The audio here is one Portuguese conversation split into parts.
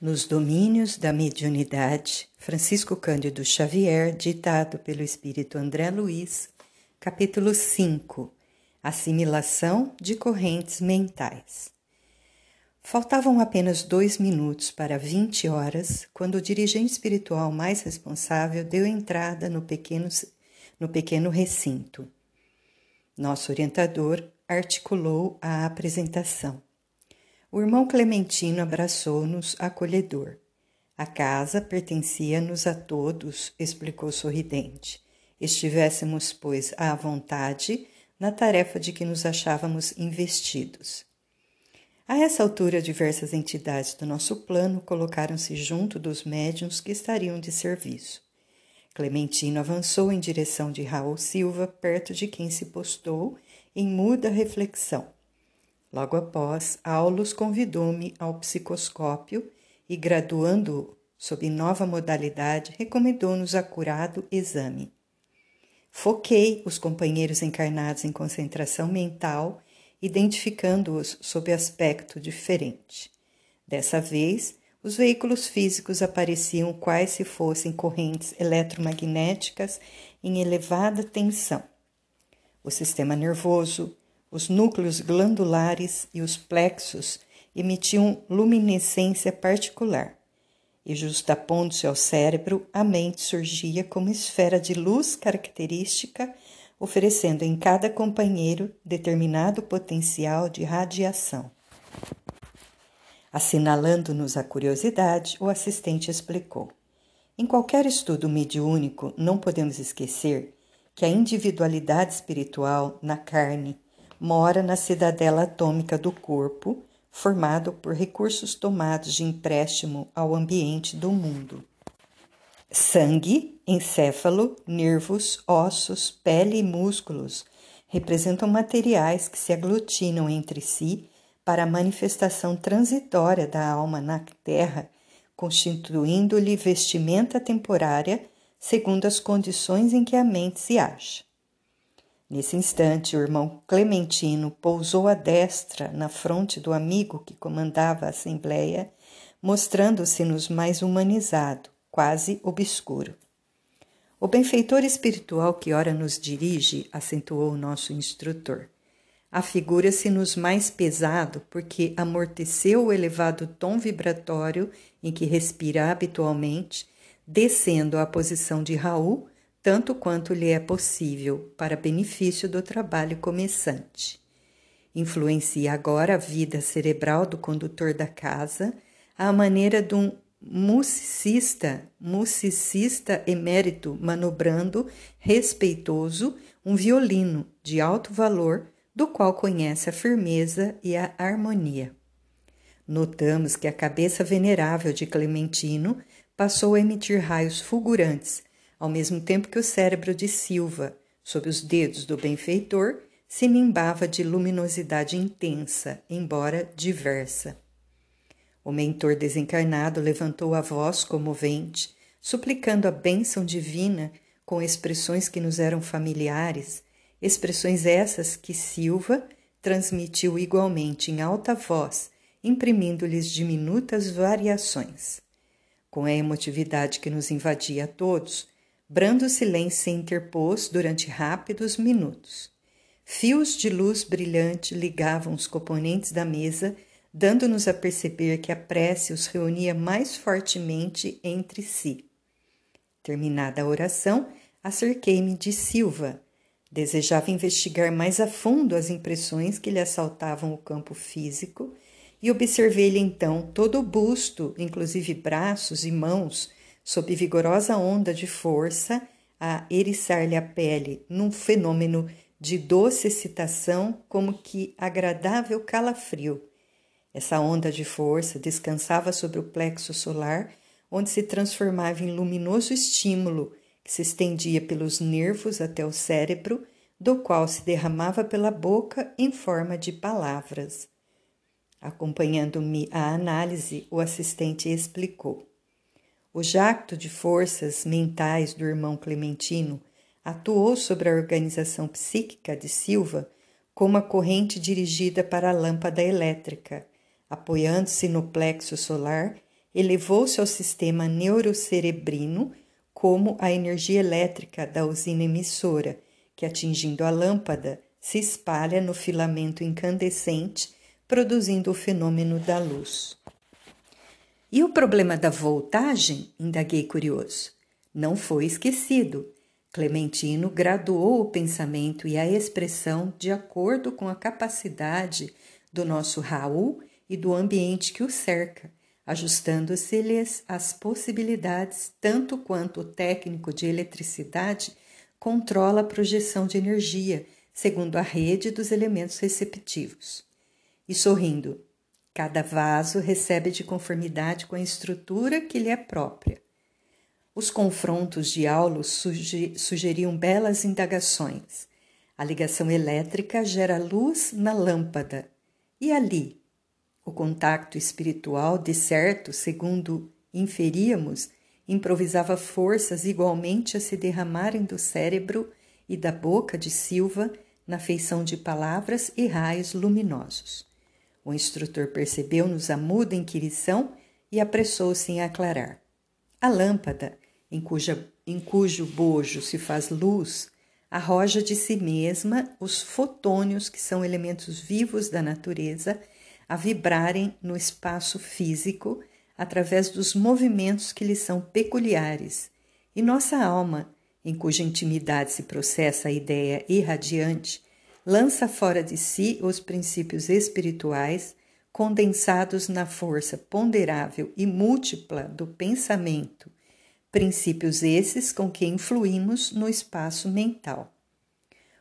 Nos Domínios da Mediunidade, Francisco Cândido Xavier, ditado pelo Espírito André Luiz, capítulo 5 Assimilação de correntes mentais. Faltavam apenas dois minutos para 20 horas quando o dirigente espiritual mais responsável deu entrada no pequeno, no pequeno recinto. Nosso orientador articulou a apresentação. O irmão Clementino abraçou-nos acolhedor. A casa pertencia-nos a todos, explicou sorridente. Estivéssemos, pois, à vontade na tarefa de que nos achávamos investidos. A essa altura, diversas entidades do nosso plano colocaram-se junto dos médiuns que estariam de serviço. Clementino avançou em direção de Raul Silva, perto de quem se postou em muda reflexão. Logo após, Aulus convidou-me ao psicoscópio e, graduando-o sob nova modalidade, recomendou-nos acurado exame. Foquei os companheiros encarnados em concentração mental, identificando-os sob aspecto diferente. Dessa vez, os veículos físicos apareciam quais se fossem correntes eletromagnéticas em elevada tensão. O sistema nervoso, os núcleos glandulares e os plexos emitiam luminescência particular, e justapondo-se ao cérebro, a mente surgia como esfera de luz característica, oferecendo em cada companheiro determinado potencial de radiação. Assinalando-nos a curiosidade, o assistente explicou. Em qualquer estudo mediúnico, não podemos esquecer que a individualidade espiritual na carne mora na cidadela atômica do corpo, formado por recursos tomados de empréstimo ao ambiente do mundo. Sangue, encéfalo, nervos, ossos, pele e músculos representam materiais que se aglutinam entre si para a manifestação transitória da alma na Terra, constituindo-lhe vestimenta temporária segundo as condições em que a mente se acha. Nesse instante, o irmão Clementino pousou a destra na fronte do amigo que comandava a assembleia, mostrando-se-nos mais humanizado, quase obscuro. O benfeitor espiritual que ora nos dirige, acentuou o nosso instrutor, afigura-se-nos mais pesado porque amorteceu o elevado tom vibratório em que respira habitualmente, descendo à posição de Raul tanto quanto lhe é possível, para benefício do trabalho começante. Influencia agora a vida cerebral do condutor da casa, à maneira de um musicista, musicista emérito manobrando, respeitoso, um violino de alto valor, do qual conhece a firmeza e a harmonia. Notamos que a cabeça venerável de Clementino passou a emitir raios fulgurantes, ao mesmo tempo que o cérebro de Silva, sob os dedos do benfeitor, se nimbava de luminosidade intensa, embora diversa. O mentor desencarnado levantou a voz comovente, suplicando a bênção divina com expressões que nos eram familiares, expressões essas que Silva transmitiu igualmente em alta voz, imprimindo-lhes diminutas variações. Com a emotividade que nos invadia a todos, Brando silêncio se interpôs durante rápidos minutos. Fios de luz brilhante ligavam os componentes da mesa, dando-nos a perceber que a prece os reunia mais fortemente entre si. Terminada a oração, acerquei-me de Silva. Desejava investigar mais a fundo as impressões que lhe assaltavam o campo físico e observei-lhe então todo o busto, inclusive braços e mãos, sob vigorosa onda de força, a eriçar-lhe a pele num fenômeno de doce excitação como que agradável calafrio. Essa onda de força descansava sobre o plexo solar, onde se transformava em luminoso estímulo que se estendia pelos nervos até o cérebro, do qual se derramava pela boca em forma de palavras. Acompanhando-me a análise, o assistente explicou. O jacto de forças mentais do irmão Clementino atuou sobre a organização psíquica de Silva como a corrente dirigida para a lâmpada elétrica, apoiando-se no plexo solar elevou-se ao sistema neurocerebrino como a energia elétrica da usina emissora, que atingindo a lâmpada se espalha no filamento incandescente, produzindo o fenômeno da luz. E o problema da voltagem? indaguei curioso. Não foi esquecido. Clementino graduou o pensamento e a expressão de acordo com a capacidade do nosso Raul e do ambiente que o cerca, ajustando-se-lhes as possibilidades, tanto quanto o técnico de eletricidade controla a projeção de energia segundo a rede dos elementos receptivos. E sorrindo, cada vaso recebe de conformidade com a estrutura que lhe é própria. Os confrontos de Aulos sugeriam belas indagações. A ligação elétrica gera luz na lâmpada. E ali? O contacto espiritual, de certo, segundo inferíamos, improvisava forças igualmente a se derramarem do cérebro e da boca de Silva na feição de palavras e raios luminosos. O instrutor percebeu-nos a muda inquirição e apressou-se em aclarar. A lâmpada, em, cuja, em cujo bojo se faz luz, arroja de si mesma os fotônios, que são elementos vivos da natureza, a vibrarem no espaço físico através dos movimentos que lhe são peculiares, e nossa alma, em cuja intimidade se processa a ideia irradiante, lança fora de si os princípios espirituais condensados na força ponderável e múltipla do pensamento, princípios esses com que influímos no espaço mental.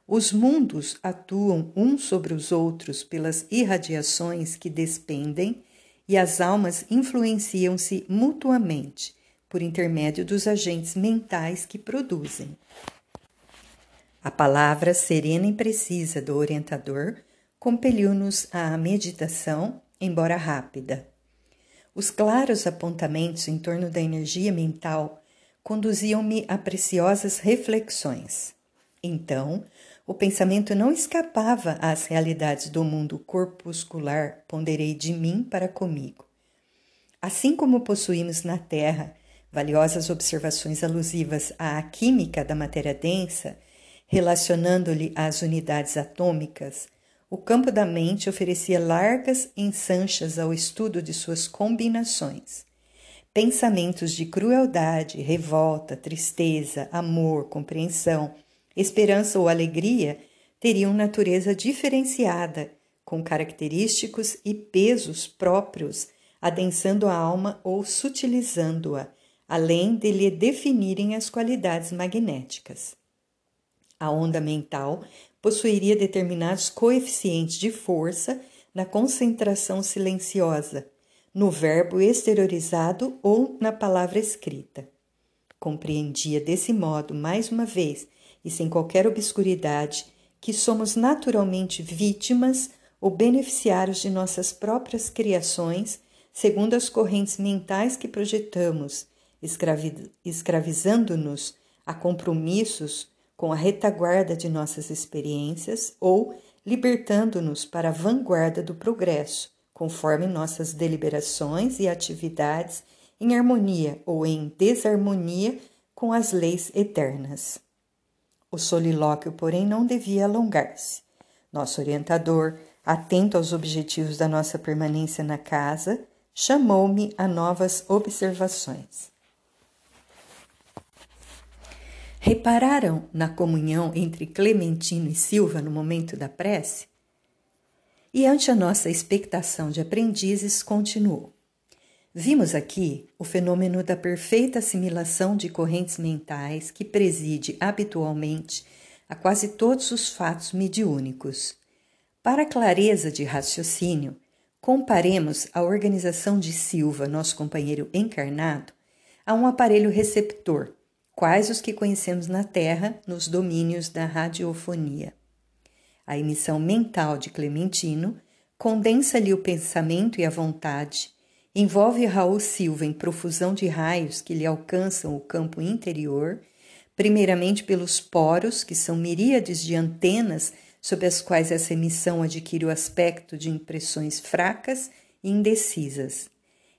Os mundos atuam uns sobre os outros pelas irradiações que despendem e as almas influenciam-se mutuamente por intermédio dos agentes mentais que produzem. A palavra serena e precisa do orientador compeliu-nos à meditação, embora rápida. Os claros apontamentos em torno da energia mental conduziam-me a preciosas reflexões. Então, o pensamento não escapava às realidades do mundo corpuscular, ponderei de mim para comigo. Assim como possuímos na Terra valiosas observações alusivas à química da matéria densa, relacionando-lhe às unidades atômicas, o campo da mente oferecia largas ensanchas ao estudo de suas combinações. Pensamentos de crueldade, revolta, tristeza, amor, compreensão, esperança ou alegria teriam natureza diferenciada, com característicos e pesos próprios, adensando a alma ou sutilizando-a, além de lhe definirem as qualidades magnéticas. A onda mental possuiria determinados coeficientes de força na concentração silenciosa, no verbo exteriorizado ou na palavra escrita. Compreendia desse modo, mais uma vez, e sem qualquer obscuridade, que somos naturalmente vítimas ou beneficiários de nossas próprias criações, segundo as correntes mentais que projetamos escravizando-nos a compromissos com a retaguarda de nossas experiências ou libertando-nos para a vanguarda do progresso, conforme nossas deliberações e atividades em harmonia ou em desarmonia com as leis eternas. O solilóquio, porém, não devia alongar-se. Nosso orientador, atento aos objetivos da nossa permanência na casa, chamou-me a novas observações. Repararam na comunhão entre Clementino e Silva no momento da prece? E ante a nossa expectação de aprendizes, continuou. Vimos aqui o fenômeno da perfeita assimilação de correntes mentais que preside habitualmente a quase todos os fatos mediúnicos. Para clareza de raciocínio, comparemos a organização de Silva, nosso companheiro encarnado, a um aparelho receptor quais os que conhecemos na Terra nos domínios da radiofonia. A emissão mental de Clementino condensa-lhe o pensamento e a vontade, envolve Raul Silva em profusão de raios que lhe alcançam o campo interior, primeiramente pelos poros, que são miríades de antenas sob as quais essa emissão adquire o aspecto de impressões fracas e indecisas.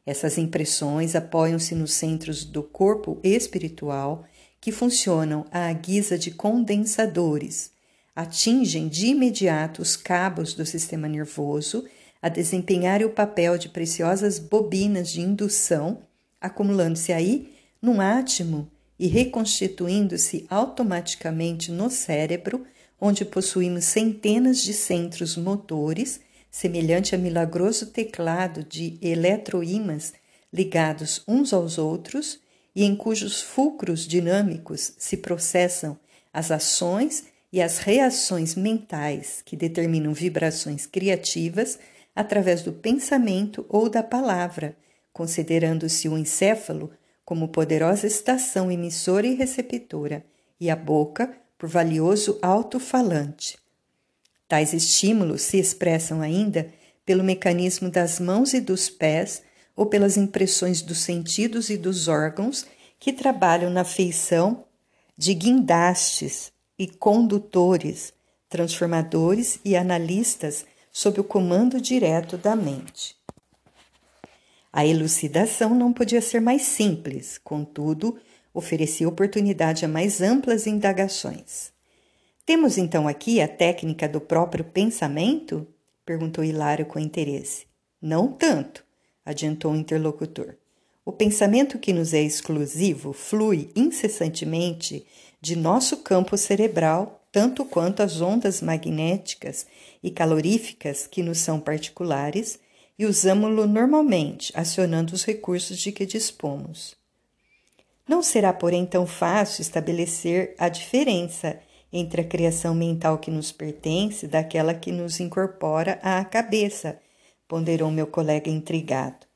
Essas impressões apoiam-se nos centros do corpo espiritual que funcionam à guisa de condensadores, atingem de imediato os cabos do sistema nervoso a desempenhar o papel de preciosas bobinas de indução, acumulando-se aí num átimo e reconstituindo-se automaticamente no cérebro, onde possuímos centenas de centros motores, semelhante a milagroso teclado de eletroímãs ligados uns aos outros e em cujos fulcros dinâmicos se processam as ações e as reações mentais que determinam vibrações criativas através do pensamento ou da palavra, considerando-se o encéfalo como poderosa estação emissora e receptora, e a boca por valioso alto-falante. Tais estímulos se expressam ainda pelo mecanismo das mãos e dos pés ou pelas impressões dos sentidos e dos órgãos que trabalham na feição de guindastes e condutores, transformadores e analistas sob o comando direto da mente. A elucidação não podia ser mais simples, contudo, oferecia oportunidade a mais amplas indagações. Temos então aqui a técnica do próprio pensamento? perguntou Hilário com interesse. Não tanto, adiantou o interlocutor. O pensamento que nos é exclusivo flui incessantemente de nosso campo cerebral, tanto quanto as ondas magnéticas e caloríficas que nos são particulares, e usamos-lo normalmente, acionando os recursos de que dispomos. Não será, porém, tão fácil estabelecer a diferença entre a criação mental que nos pertence daquela que nos incorpora à cabeça, ponderou meu colega intrigado.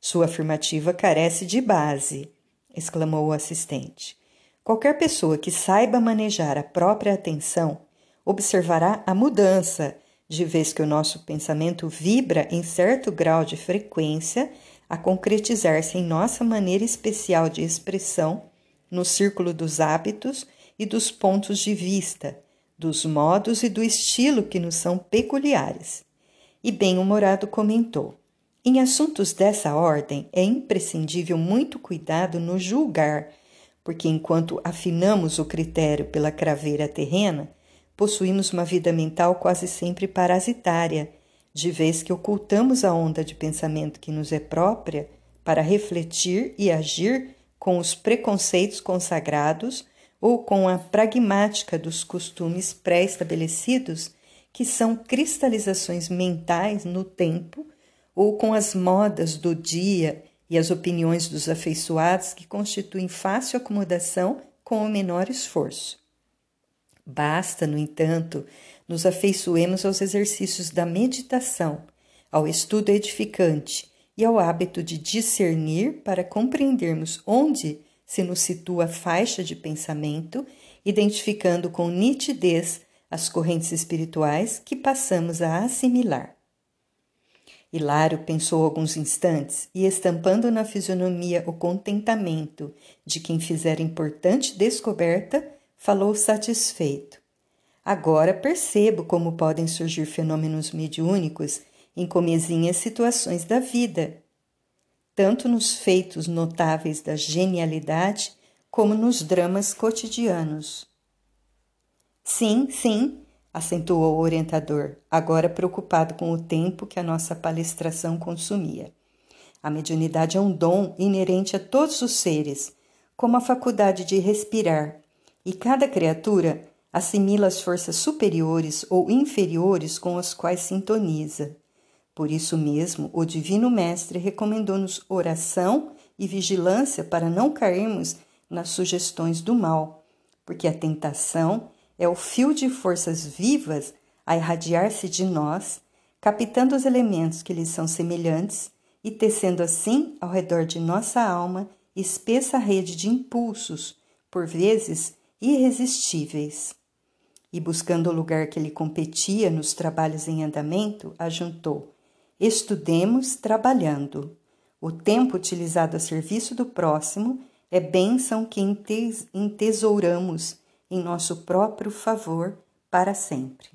Sua afirmativa carece de base, exclamou o assistente. Qualquer pessoa que saiba manejar a própria atenção observará a mudança de vez que o nosso pensamento vibra em certo grau de frequência a concretizar-se em nossa maneira especial de expressão no círculo dos hábitos e dos pontos de vista, dos modos e do estilo que nos são peculiares. E bem-humorado comentou: Em assuntos dessa ordem é imprescindível muito cuidado no julgar, porque enquanto afinamos o critério pela craveira terrena, possuímos uma vida mental quase sempre parasitária, de vez que ocultamos a onda de pensamento que nos é própria para refletir e agir com os preconceitos consagrados ou com a pragmática dos costumes pré-estabelecidos, que são cristalizações mentais no tempo, ou com as modas do dia e as opiniões dos afeiçoados, que constituem fácil acomodação com o menor esforço. Basta, no entanto, nos afeiçoemos aos exercícios da meditação, ao estudo edificante e ao hábito de discernir para compreendermos onde se nos situa a faixa de pensamento, identificando com nitidez as correntes espirituais que passamos a assimilar. Hilário pensou alguns instantes e, estampando na fisionomia o contentamento de quem fizera importante descoberta, falou satisfeito. Agora percebo como podem surgir fenômenos mediúnicos em comezinhas situações da vida, tanto nos feitos notáveis da genialidade como nos dramas cotidianos. Sim, sim, acentuou o orientador, agora preocupado com o tempo que a nossa palestração consumia. A mediunidade é um dom inerente a todos os seres, como a faculdade de respirar, e cada criatura assimila as forças superiores ou inferiores com as quais sintoniza. Por isso mesmo, o Divino Mestre recomendou-nos oração e vigilância para não cairmos nas sugestões do mal, porque a tentação é o fio de forças vivas a irradiar-se de nós, captando os elementos que lhes são semelhantes e tecendo assim ao redor de nossa alma espessa rede de impulsos, por vezes irresistíveis. E buscando o lugar que lhe competia nos trabalhos em andamento, ajuntou: Estudemos trabalhando. O tempo utilizado a serviço do próximo é bênção que entesouramos em nosso próprio favor para sempre.